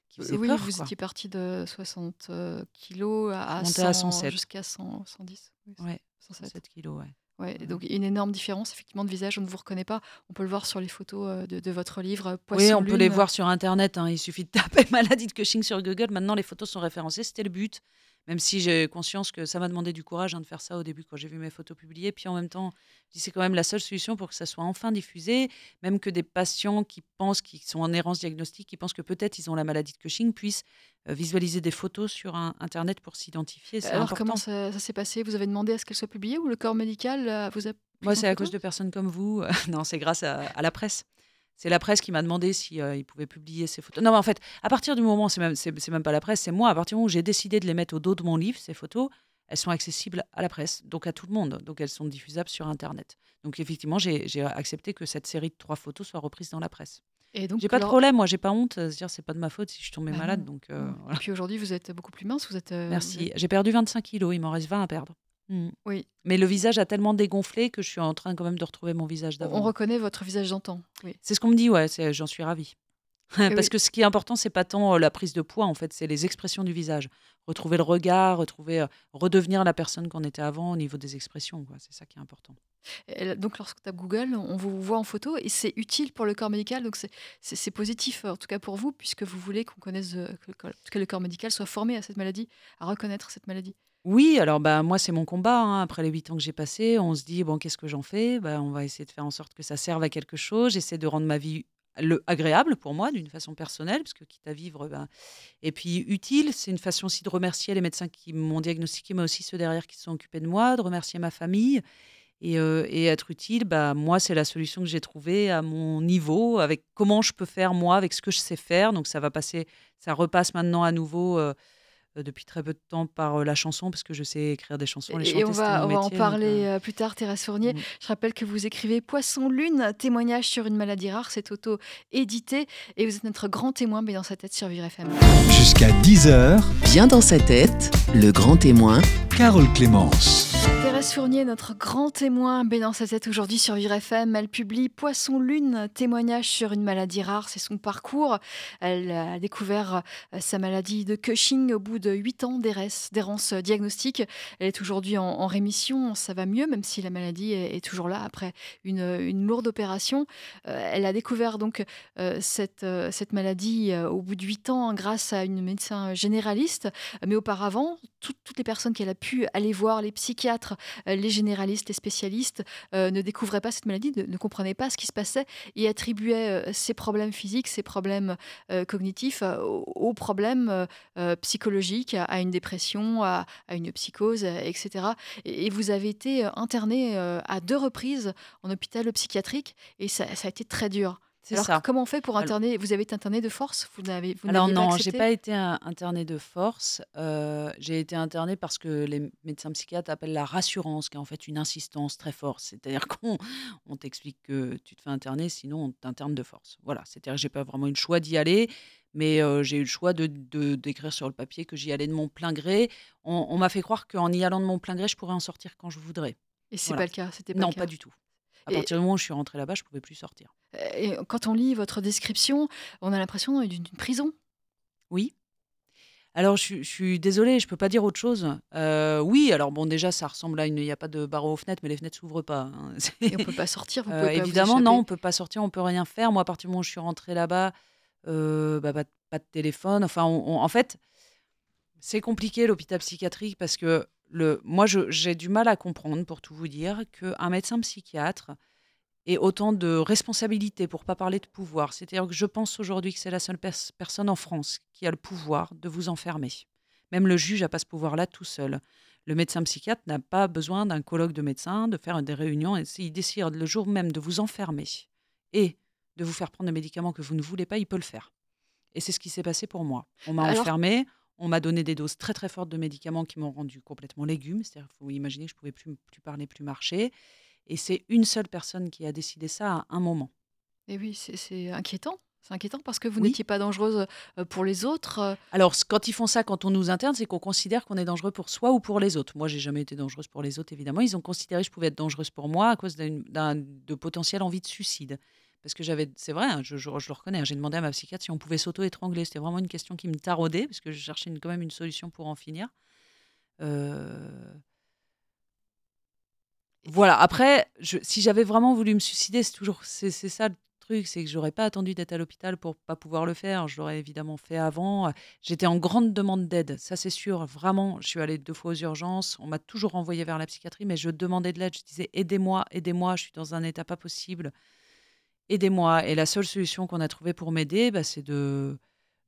qui faisait oui, peur. vous quoi. étiez parti de 60 euh, kilos à, à Monté à 100, 107. jusqu'à 100, 110. oui, Ouais, 107. 7 kilos, ouais. Ouais, et Ouais. donc une énorme différence effectivement de visage, on ne vous reconnaît pas. On peut le voir sur les photos euh, de, de votre livre euh, Poisson Oui, on peut les voir sur Internet. hein. Il suffit de taper maladie de Cushing sur Google. Maintenant, les photos sont référencées. C'était le but. Même si j'ai conscience que ça m'a demandé du courage hein, de faire ça au début quand j'ai vu mes photos publiées. Puis en même temps, je dis c'est quand même la seule solution pour que ça soit enfin diffusé. Même que des patients qui pensent qu'ils sont en errance diagnostique, qui pensent que peut-être ils ont la maladie de Cushing, puissent euh, visualiser des photos sur un- Internet pour s'identifier. Alors important. comment ça, ça s'est passé? Vous avez demandé à ce qu'elle soit publiée ou le corps médical euh, vous a Moi, c'est à cause de personnes comme vous. non, c'est grâce à, à la presse. C'est la presse qui m'a demandé si euh, il pouvait publier ces photos. Non, mais en fait, à partir du moment, c'est même, c'est, même pas la presse, c'est moi. À partir du moment où j'ai décidé de les mettre au dos de mon livre, ces photos, elles sont accessibles à la presse, donc à tout le monde. Donc elles sont diffusables sur Internet. Donc effectivement, j'ai, accepté que cette série de trois photos soit reprise dans la presse. Et donc, J'ai pas de problème, moi, j'ai pas honte. à se dire, c'est pas de ma faute si je suis tombée Bah malade. Donc, euh, Et puis aujourd'hui, vous êtes beaucoup plus mince. Vous êtes. euh, Merci. J'ai perdu 25 kilos, il m'en reste 20 à perdre. Mm. Oui. Mais le visage a tellement dégonflé que je suis en train quand même de retrouver mon visage On d'avant. reconnaît votre visage d'antan. Oui. C'est ce qu'on me dit, ouais, j'en suis ravie. Parce oui. que ce qui est important, c'est pas tant euh, la prise de poids, en fait, c'est les expressions du visage. Retrouver le regard, retrouver, euh, redevenir la personne qu'on était avant au niveau des expressions. C'est ça qui est important. Et donc, lorsque tu tapes Google, on vous voit en photo et c'est utile pour le corps médical. Donc, c'est- positif, en tout cas pour vous, puisque vous voulez qu'on connaisse, euh, que, le corps- que le corps médical soit formé à cette maladie, à reconnaître cette maladie. Oui, alors bah, moi, c'est mon combat. hein. Après les huit ans que j'ai passés, on se dit, bon, qu'est-ce que j'en fais? Bah, On va essayer de faire en sorte que ça serve à quelque chose. J'essaie de rendre ma vie le, agréable pour moi, d'une façon personnelle, parce que quitte à vivre, bah, et puis utile, c'est une façon aussi de remercier les médecins qui m'ont diagnostiqué, mais aussi ceux derrière qui se sont occupés de moi, de remercier ma famille. Et, euh, et être utile, bah, moi, c'est la solution que j'ai trouvée à mon niveau, avec comment je peux faire moi, avec ce que je sais faire. Donc ça va passer, ça repasse maintenant à nouveau euh, depuis très peu de temps par euh, la chanson, parce que je sais écrire des chansons. les Et, on va, mon on va en métier, parler euh, euh, plus tard, Thérèse Fournier. mm. Je rappelle que vous écrivez Poisson Lune, témoignage sur une maladie rare. C'est auto-édité et vous êtes notre grand témoin, mais dans sa tête sur Vivre FM. Jusqu'à 10h, Bien dans sa tête, le grand témoin Carole Clémence. Fournier, notre grand témoin, B dans sa tête aujourd'hui sur Vivre FM. Elle publie Poisson Lune, témoignage sur une maladie rare. C'est son parcours. Elle a découvert euh, sa maladie de Cushing au bout de 8 ans d'errance diagnostique. Elle est aujourd'hui en, rémission. Ça va mieux, même si la maladie est, toujours là après une, lourde opération. Euh, elle a découvert donc euh, cette, cette maladie au bout de 8 ans grâce à une médecin généraliste. Mais auparavant, tout- toutes les personnes qu'elle a pu aller voir, les psychiatres, les généralistes, les spécialistes, euh, ne découvraient pas cette maladie, ne, comprenaient pas ce qui se passait et attribuaient euh, ces problèmes physiques, ces problèmes euh, cognitifs euh, aux, problèmes euh, euh, psychologiques, à, une dépression, à, une psychose, euh, etc. Et, vous avez été euh, interné euh, à deux reprises en hôpital psychiatrique et ça a été très dur. C'est Alors ça. comment on fait pour Alors- interner Vous avez été interné de force? Vous n'avez vous Alors non, j'ai pas été internée de force. Euh, j'ai été internée parce que les médecins psychiatres appellent la rassurance, qui est en fait une insistance très forte. C'est-à-dire qu'on on t'explique que tu te fais interner, sinon on t'interne de force. Voilà. C'est-à-dire que j'ai pas vraiment eu le choix d'y aller, mais euh, j'ai eu le choix de de- d'écrire sur le papier que j'y allais de mon plein gré. On, on m'a fait croire qu'en y allant de mon plein gré, je pourrais en sortir quand je voudrais. Et c'est Voilà. pas le cas. C'était pas Non, le cas. pas du tout. À partir du moment où je suis rentrée là-bas, je pouvais plus sortir. Et quand on lit votre description, on a l'impression d'une prison? Oui. Alors, je, suis- je suis désolée, je peux pas dire autre chose. Euh, oui, alors bon, déjà, ça ressemble à une. Il n'y a pas de barreau aux fenêtres, mais les fenêtres s'ouvrent pas. hein. Et on peut pas sortir. Vous Euh, vous évidemment, non, on échapper. peut pas sortir, on peut rien faire. Moi, à partir du moment où je suis rentrée là-bas, euh, bah, pas, de- pas de téléphone. Enfin, on- on- en fait, c'est compliqué l'hôpital psychiatrique parce que le, moi, j'ai du mal à comprendre, pour tout vous dire, qu'un médecin psychiatre ait autant de responsabilités pour pas parler de pouvoir. C'est-à-dire que je pense aujourd'hui que c'est la seule pers- personne en France qui a le pouvoir de vous enfermer. Même le juge n'a pas ce pouvoir-là tout seul. Le médecin psychiatre n'a pas besoin d'un colloque de médecins, de faire des réunions. Et s'il décide le jour même de vous enfermer et de vous faire prendre des médicaments que vous ne voulez pas, il peut le faire. Et c'est ce qui s'est passé pour moi. On m'a enfermé, on m'a donné des doses très très fortes de médicaments qui m'ont rendu complètement légume. C'est-à-dire qu'il faut imaginer que je pouvais plus, plus parler, plus marcher. Et c'est une seule personne qui a décidé ça à un moment. Et oui, c'est- inquiétant. C'est inquiétant parce que vous Oui. n'étiez pas dangereuse euh, pour les autres. euh, Alors, quand ils font ça, quand on nous interne, c'est qu'on considère qu'on est dangereux pour soi ou pour les autres. Moi, j'ai jamais été dangereuse pour les autres, évidemment. Ils ont considéré que je pouvais être dangereuse pour moi à cause d'un de potentiel envie de suicide. Parce que j'avais, c'est vrai, hein, je, le reconnais, hein, j'ai demandé à ma psychiatre si on pouvait s'auto-étrangler. C'était vraiment une question qui me taraudait, parce que je cherchais quand même une solution pour en finir. Euh, Voilà, après, si j'avais vraiment voulu me suicider, c'est toujours c'est ça le truc, c'est que j'aurais pas attendu d'être à l'hôpital pour pas pouvoir le faire. Je l'aurais évidemment fait avant. J'étais en grande demande d'aide, ça c'est sûr. Vraiment, je suis allée deux fois aux urgences. On m'a toujours envoyée vers la psychiatrie, mais je demandais de l'aide. Je disais aidez-moi, aidez-moi. Je suis dans un état pas possible. Aidez-moi. Et la seule solution qu'on a trouvée pour m'aider, bah, c'est de,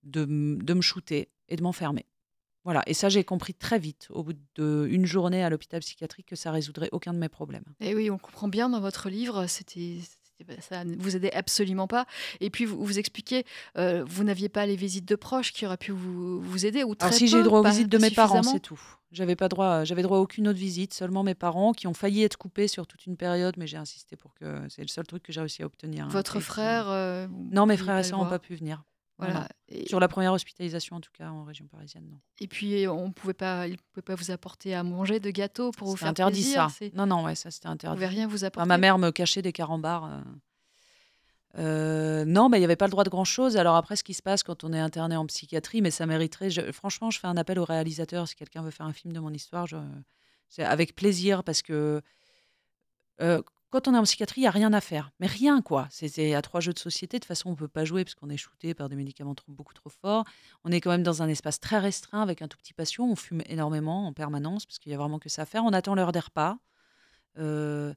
de, me shooter et de m'enfermer. Voilà. Et ça, j'ai compris très vite, au bout d'une journée à l'hôpital psychiatrique, que ça résoudrait aucun de mes problèmes. Et oui, on comprend bien dans votre livre, c'était- ça ne vous aidait absolument pas. Et puis vous, vous expliquez, euh, vous n'aviez pas les visites de proches qui auraient pu vous, vous aider ou très Alors si j'ai eu droit aux visites de mes parents, c'est tout. J'avais pas droit, j'avais droit à aucune autre visite, seulement mes parents qui ont failli être coupés sur toute une période, mais j'ai insisté pour que c'est le seul truc que j'ai réussi à obtenir. hein, Votre frère euh, Non, mes frères et sœurs n'ont pas pu venir. Non, Voilà. non. Et, Sur la première hospitalisation, en tout cas, en région parisienne, non. et puis on pouvait pas, il pouvait pas vous apporter à manger de gâteaux pour vous faire interdit plaisir. ça. c'est- Non, non, ouais, ça c'était Vous interdit. pouvez rien vous Enfin, apporter. ma mère me cachait des carambars. euh. Euh, non, mais il n'y avait pas le droit de grand-chose. Alors après, ce qui se passe quand on est interné en psychiatrie, mais ça mériterait... je- franchement, je fais un appel au réalisateur. Si quelqu'un veut faire un film de mon histoire, je- c'est avec plaisir parce que euh, quand on est en psychiatrie, il n'y a rien à faire. Mais rien, quoi. C'est à trois jeux de société. De toute façon, on ne peut pas jouer parce qu'on est shooté par des médicaments trop- beaucoup trop forts. On est quand même dans un espace très restreint avec un tout petit patient. On fume énormément en permanence parce qu'il n'y a vraiment que ça à faire. On attend l'heure des repas. Euh,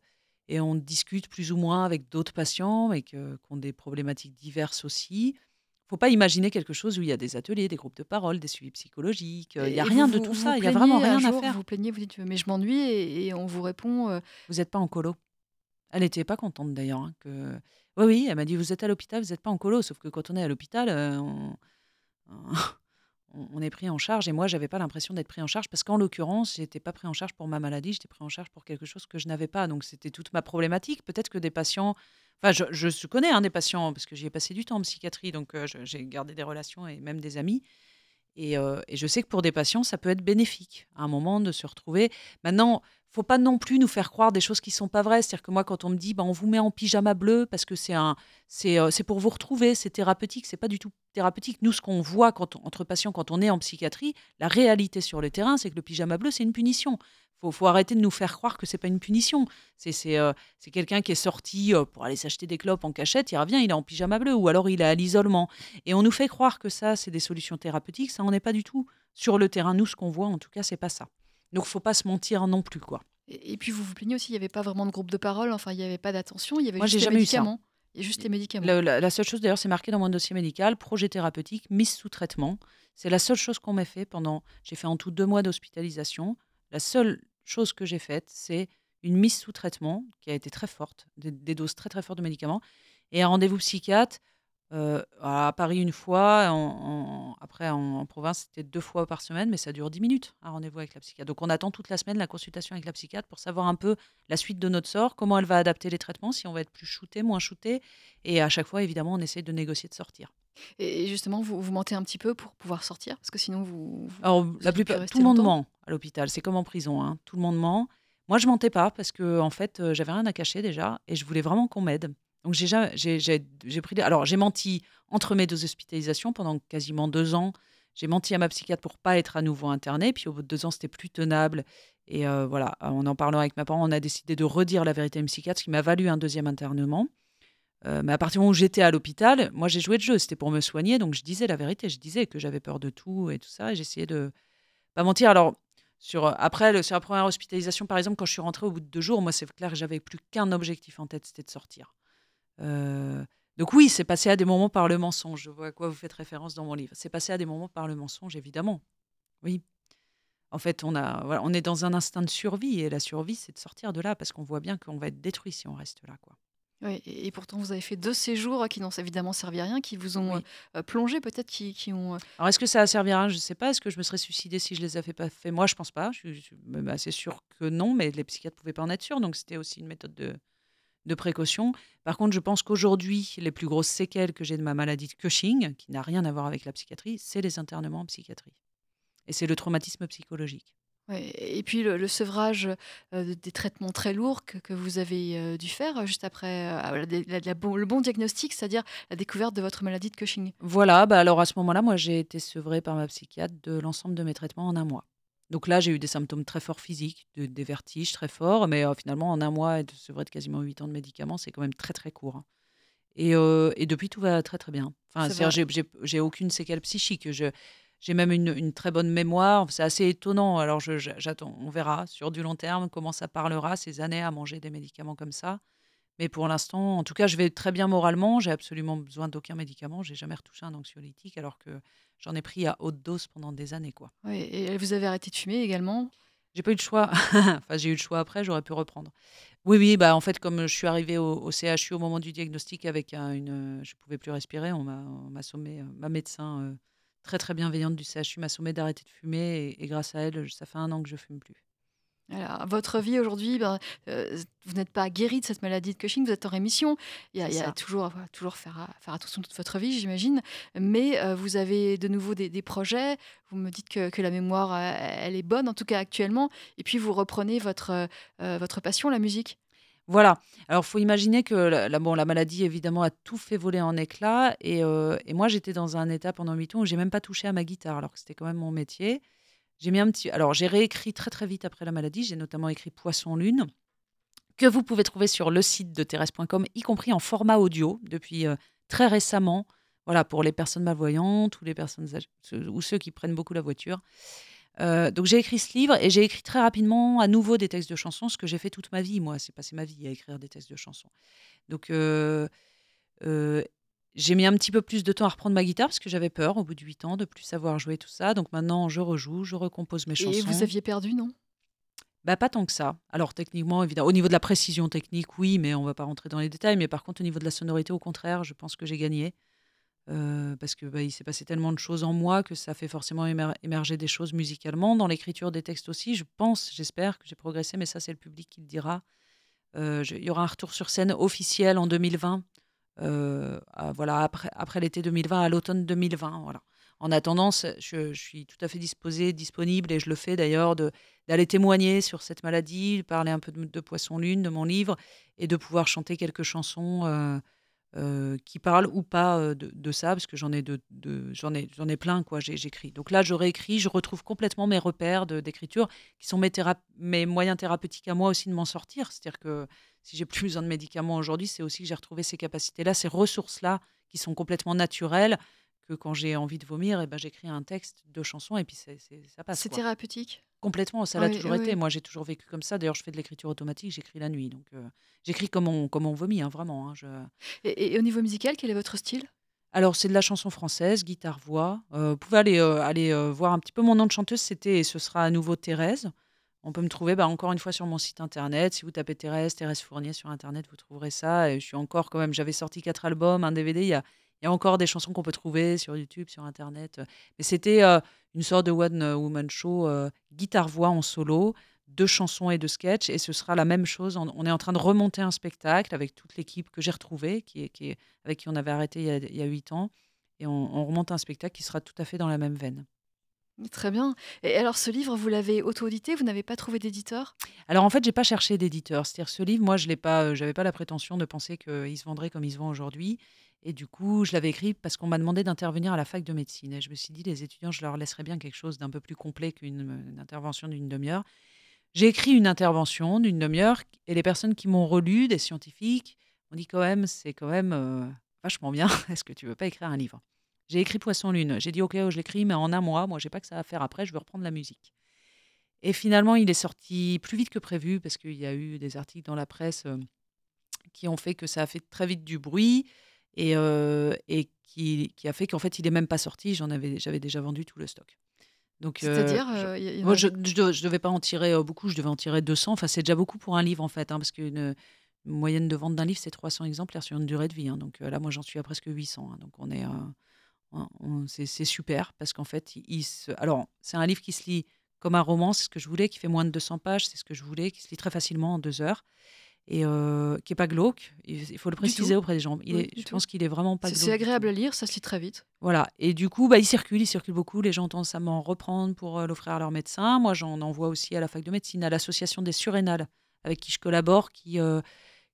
et on discute plus ou moins avec d'autres patients que- qui ont des problématiques diverses aussi. Il faut pas imaginer quelque chose où il y a des ateliers, des groupes de parole, des suivis psychologiques. Il n'y a rien vous- de tout vous ça. Il n'y a vraiment rien à faire. Vous vous plaignez, vous dites mais je m'ennuie et, et on vous répond euh, Vous n'êtes pas en colo. Elle n'était pas contente d'ailleurs. hein, que... Oui, oui, elle m'a dit Vous êtes à l'hôpital, vous n'êtes pas en colo. Sauf que quand on est à l'hôpital, euh, on... est pris en charge. Et moi, j'avais pas l'impression d'être pris en charge parce qu'en l'occurrence, j'étais pas pris en charge pour ma maladie, j'étais pris en charge pour quelque chose que je n'avais pas. Donc c'était toute ma problématique. Peut-être que des patients. Enfin, je, je connais hein, des patients parce que j'y ai passé du temps en psychiatrie, donc euh, j'ai gardé des relations et même des amis. Et, euh, et je sais que pour des patients, ça peut être bénéfique à un moment de se retrouver. Maintenant, faut pas non plus nous faire croire des choses qui sont pas vraies. C'est-à-dire que moi, quand on me dit, bah, on vous met en pyjama bleu parce que euh, c'est pour vous retrouver, c'est thérapeutique, c'est pas du tout thérapeutique. Nous, ce qu'on voit quand entre patients quand on est en psychiatrie, la réalité sur le terrain, c'est que le pyjama bleu, c'est une punition. Faut, faut arrêter de nous faire croire que c'est pas une punition. C'est, c'est, euh, quelqu'un qui est sorti euh, pour aller s'acheter des clopes en cachette, il revient, il est en pyjama bleu, ou alors il est à l'isolement. Et on nous fait croire que ça, c'est des solutions thérapeutiques. Ça, on n'est pas du tout. Sur le terrain, nous, ce qu'on voit, en tout cas, c'est pas ça. Donc, faut pas se mentir non plus, quoi. et, et puis vous vous plaignez aussi, il n'y avait pas vraiment de groupe de parole, enfin il n'y avait pas d'attention, il y avait Moi, juste j'ai les jamais eu ça. médicaments. Juste les médicaments. La, la seule chose, d'ailleurs, c'est marqué dans mon dossier médical, projet thérapeutique, mise sous traitement. C'est la seule chose qu'on m'a fait pendant. J'ai fait en tout deux mois d'hospitalisation. La seule chose que j'ai faite, c'est une mise sous traitement qui a été très forte, des, doses très très fortes de médicaments, et un rendez-vous psychiatre euh, à Paris une fois. après, en, en province, c'était deux fois par semaine, mais ça dure 10 minutes, un rendez-vous avec la psychiatre. Donc, on attend toute la semaine la consultation avec la psychiatre pour savoir un peu la suite de notre sort, comment elle va adapter les traitements, si on va être plus shooté, moins shooté. Et à chaque fois, évidemment, on essaie de négocier de sortir. Et justement, vous, vous mentez un petit peu pour pouvoir sortir, parce que sinon vous. vous- Alors, Vous la plupart, tout le monde longtemps ment à l'hôpital. C'est comme en prison, hein. tout le monde ment. Moi, je mentais pas parce que, en fait, euh, j'avais rien à cacher déjà et je voulais vraiment qu'on m'aide. Donc, j'ai pris. des- Alors, j'ai menti entre mes deux hospitalisations pendant quasiment deux ans. J'ai menti à ma psychiatre pour pas être à nouveau internée. Puis, au bout de deux ans, c'était plus tenable. Et euh, voilà, en en parlant avec mes parents, on a décidé de redire la vérité à une psychiatre, ce qui m'a valu un deuxième internement. Euh, mais à partir du moment où j'étais à l'hôpital, moi j'ai joué de jeu, c'était pour me soigner, donc je disais la vérité, je disais que j'avais peur de tout et tout ça, et j'essayais de pas mentir. Alors, après, le- sur la première hospitalisation, par exemple, quand je suis rentrée au bout de deux jours, moi c'est clair que j'avais plus qu'un objectif en tête, c'était de sortir. Euh, donc oui, c'est passé à des moments par le mensonge, je vois à quoi vous faites référence dans mon livre. C'est passé à des moments par le mensonge, évidemment. Oui. En fait, on, a, voilà, on est dans un instinct de survie, et la survie, c'est de sortir de là, parce qu'on voit bien qu'on va être détruit si on reste là. Quoi. Oui, et pourtant vous avez fait deux séjours qui n'ont évidemment servi à rien, qui vous ont Oui. euh, plongé peut-être, qui, qui ont. euh, Alors, est-ce que ça a servi à rien? Je ne sais pas. Est-ce que je me serais suicidée si je les avais pas fait? Moi, je pense pas. Je suis, assez sûre que non, mais les psychiatres pouvaient pas en être sûrs. Donc, c'était aussi une méthode de, de précaution. Par contre, je pense qu'aujourd'hui, les plus grosses séquelles que j'ai de ma maladie de Cushing, qui n'a rien à voir avec la psychiatrie, c'est les internements en psychiatrie. Et c'est le traumatisme psychologique. Ouais, Et puis le, le sevrage euh, des traitements très lourds que, que vous avez euh, dû faire euh, juste après euh, la- la- la bon- le bon diagnostic, c'est-à-dire la découverte de votre maladie de Cushing. Voilà, bah alors à ce moment-là, moi, j'ai été sevrée par ma psychiatre de l'ensemble de mes traitements en un mois. Donc là, j'ai eu des symptômes très forts physiques, de- des vertiges très forts, mais finalement, en un mois, être sevrée de quasiment 8 ans de médicaments, c'est quand même très, très court. hein. Et, et depuis, tout va très, très bien. Enfin, j'ai- aucune séquelle psychique. Je- J'ai même une, une très bonne mémoire. C'est assez étonnant. Alors, j'attends, on verra sur du long terme comment ça parlera ces années à manger des médicaments comme ça. Mais pour l'instant, en tout cas, je vais très bien moralement. J'ai absolument besoin d'aucun médicament. J'ai jamais retouché un anxiolytique alors que j'en ai pris à haute dose pendant des années. quoi. Ouais, et vous avez arrêté de fumer également? J'ai pas eu de choix. enfin, j'ai eu le choix après, j'aurais pu reprendre. Oui, oui, bah en fait, comme je suis arrivée au, CHU au moment du diagnostic avec une, je pouvais plus respirer, on m'a sommé, ma médecin très très bienveillante du CHU m'a sommé d'arrêter de fumer et, grâce à elle, ça fait un an que je fume plus. Alors, votre vie aujourd'hui, ben, euh, vous n'êtes pas guéri de cette maladie de Cushing, vous êtes en rémission. Il y a, toujours, toujours faire, faire attention toute votre vie, j'imagine. Mais euh, vous avez de nouveau des, projets. Vous me dites que, que, la mémoire, euh, elle est bonne, en tout cas actuellement. Et puis vous reprenez votre, votre passion, la musique. Voilà. Alors, faut imaginer que la, maladie, évidemment, a tout fait voler en éclats. Et, et moi, j'étais dans un état pendant huit ans où j'ai même pas touché à ma guitare, alors que c'était quand même mon métier. J'ai mis un petit. Alors, j'ai réécrit très très vite après la maladie. J'ai notamment écrit Poisson Lune, que vous pouvez trouver sur le site de Thérèse.com, y compris en format audio depuis euh, très récemment. Voilà, pour les personnes malvoyantes ou les personnes ou ceux qui prennent beaucoup la voiture. Euh, donc j'ai écrit ce livre et j'ai écrit très rapidement à nouveau des textes de chansons, ce que j'ai fait toute ma vie. Moi, c'est passé ma vie à écrire des textes de chansons. Donc euh, j'ai mis un petit peu plus de temps à reprendre ma guitare parce que j'avais peur au bout de 8 ans de plus savoir jouer tout ça. Donc maintenant, je rejoue, je recompose mes chansons. Et vous aviez perdu, non? Bah, pas tant que ça. Alors techniquement, évidemment, au niveau de la précision technique, oui, mais on va pas rentrer dans les détails. Mais par contre, au niveau de la sonorité, au contraire, je pense que j'ai gagné. Euh, parce que bah, il s'est passé tellement de choses en moi que ça fait forcément émerger des choses musicalement. Dans l'écriture des textes aussi, je pense, j'espère que j'ai progressé, mais ça, c'est le public qui le dira. Euh, il y aura un retour sur scène officiel en 2020 euh, voilà, après, l'été 2020 à l'automne 2020. Voilà. En attendant, je, suis tout à fait disposée, disponible, et je le fais d'ailleurs, d'aller témoigner sur cette maladie, parler un peu de, Poisson Lune, de mon livre, et de pouvoir chanter quelques chansons euh, euh, qui parlent ou pas de, ça, parce que j'en ai, de, j'en ai, j'en ai plein, quoi, j'écris. Donc là, je réécris, je retrouve complètement mes repères d'écriture, qui sont mes, mes moyens thérapeutiques à moi aussi de m'en sortir. C'est-à-dire que si j'ai plus besoin de médicaments aujourd'hui, c'est aussi que j'ai retrouvé ces capacités-là, ces ressources-là qui sont complètement naturelles, que quand j'ai envie de vomir, et eh ben, j'écris un texte, deux chansons, et puis ça passe. C'est thérapeutique? Complètement, ça l'a toujours été. Moi, j'ai toujours vécu comme ça. D'ailleurs, je fais de l'écriture automatique, j'écris la nuit. Donc, euh, j'écris comme on, comme on vomit, hein, vraiment. Hein, je... et, au niveau musical, quel est votre style? Alors, c'est de la chanson française, guitare-voix. Euh, vous pouvez aller, euh, aller voir un petit peu mon nom de chanteuse, c'était et ce sera à nouveau Thérèse. On peut me trouver bah, encore une fois sur mon site internet. Si vous tapez Thérèse, Thérèse Fournier sur internet, vous trouverez ça. Et je suis encore quand même, j'avais sorti quatre albums, un DVD. Il y a, il y a encore des chansons qu'on peut trouver sur YouTube, sur internet. Mais c'était euh, une sorte de one woman show, euh, guitare-voix en solo, deux chansons et deux sketchs. Et ce sera la même chose. On, est en train de remonter un spectacle avec toute l'équipe que j'ai retrouvée, qui, qui, avec qui on avait arrêté il y a huit ans. Et on, on remonte un spectacle qui sera tout à fait dans la même veine. Très bien. Et alors, ce livre, vous l'avez auto-édité Vous n'avez pas trouvé d'éditeur? Alors, en fait, j'ai pas cherché d'éditeur. C'est-à-dire, ce livre, moi, je n'avais pas, euh, j'avais pas la prétention de penser qu'il se vendrait comme il se vend aujourd'hui. Et du coup, je l'avais écrit parce qu'on m'a demandé d'intervenir à la fac de médecine. Et je me suis dit, les étudiants, je leur laisserais bien quelque chose d'un peu plus complet qu'une intervention d'une demi-heure. J'ai écrit une intervention d'une demi-heure et les personnes qui m'ont relu, des scientifiques, m'ont dit quand même, c'est quand même euh, vachement bien. Est-ce que tu veux pas écrire un livre? J'ai écrit Poisson Lune. J'ai dit, OK, je l'écris, mais en un mois, moi, j'ai pas que ça à faire après, je veux reprendre la musique. Et finalement, il est sorti plus vite que prévu parce qu'il y a eu des articles dans la presse euh, qui ont fait que ça a fait très vite du bruit et, euh, et qui, qui, a fait qu'en fait, il n'est même pas sorti. J'en avais, j'avais déjà vendu tout le stock. Donc, C'est-à-dire je, moi, je, je, devais pas en tirer euh, beaucoup, je devais en tirer 200. Enfin, c'est déjà beaucoup pour un livre en fait, hein, parce qu'une moyenne de vente d'un livre, c'est 300 exemplaires sur une durée de vie. Hein. donc là, moi, j'en suis à presque 800. Hein. donc on est c'est super parce qu'en fait, il, alors c'est un livre qui se lit comme un roman, c'est ce que je voulais, qui fait moins de 200 pages, c'est ce que je voulais, qui se lit très facilement en deux heures et euh, qui est pas glauque. Il, faut le préciser auprès des gens. Il est, je pense qu'il est vraiment pas glauque. C'est agréable à lire, ça se lit très vite. Voilà. Et du coup, bah, il circule, il circule beaucoup. Les gens tendance à m'en reprendre pour euh, l'offrir à leur médecin. Moi, j'en envoie aussi à la fac de médecine, à l'association des surrénales avec qui je collabore, qui euh,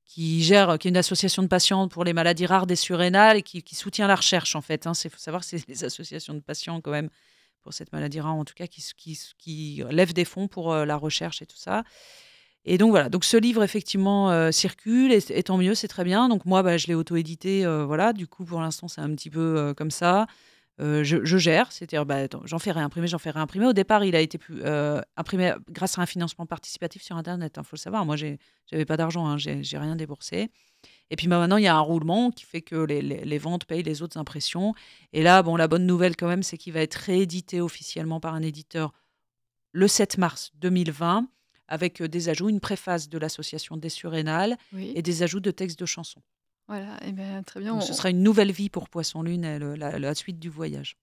qui gère, qui est une association de patients pour les maladies rares des surrénales et qui, soutient la recherche en fait. Il hein. faut savoir c'est les associations de patients quand même pour cette maladie rare en tout cas qui, qui, qui lèvent des fonds pour la recherche et tout ça. Et donc voilà, donc ce livre effectivement euh, circule et, tant mieux, c'est très bien. Donc moi, bah, je l'ai auto-édité, euh, voilà. Du coup, pour l'instant, c'est un petit peu comme ça. Euh, je, gère, c'est-à-dire bah, j'en fais réimprimer, j'en fais réimprimer. Au départ, il a été euh, imprimé grâce à un financement participatif sur Internet, il hein, faut le savoir. Moi, j'avais pas d'argent, hein, j'ai rien déboursé. Et puis bah, maintenant, il y a un roulement qui fait que les, les, ventes payent les autres impressions. Et là, bon, la bonne nouvelle quand même, c'est qu'il va être réédité officiellement par un éditeur le 7 mars 2020 avec euh, des ajouts, une préface de l'association des surrénales Oui. et des ajouts de textes de chansons. Voilà, et bien, très bien. Donc, on- ce sera une nouvelle vie pour Poisson Lune, et le- la, la suite du voyage.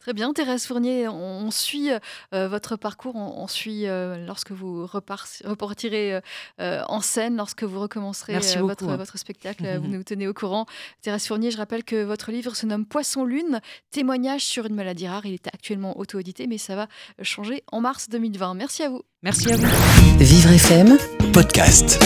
Très bien, Thérèse Fournier, on, on suit euh, votre parcours, on, on suit euh, lorsque vous repar- repartirez euh, euh, en scène, lorsque vous recommencerez euh, beaucoup, votre, hein. votre spectacle, euh, vous nous tenez au courant. Thérèse Fournier, je rappelle que votre livre se nomme Poisson Lune, témoignage sur une maladie rare. Il est actuellement auto-édité, mais ça va changer en mars 2020. Merci à vous. Merci à vous. Vivre FM Podcast.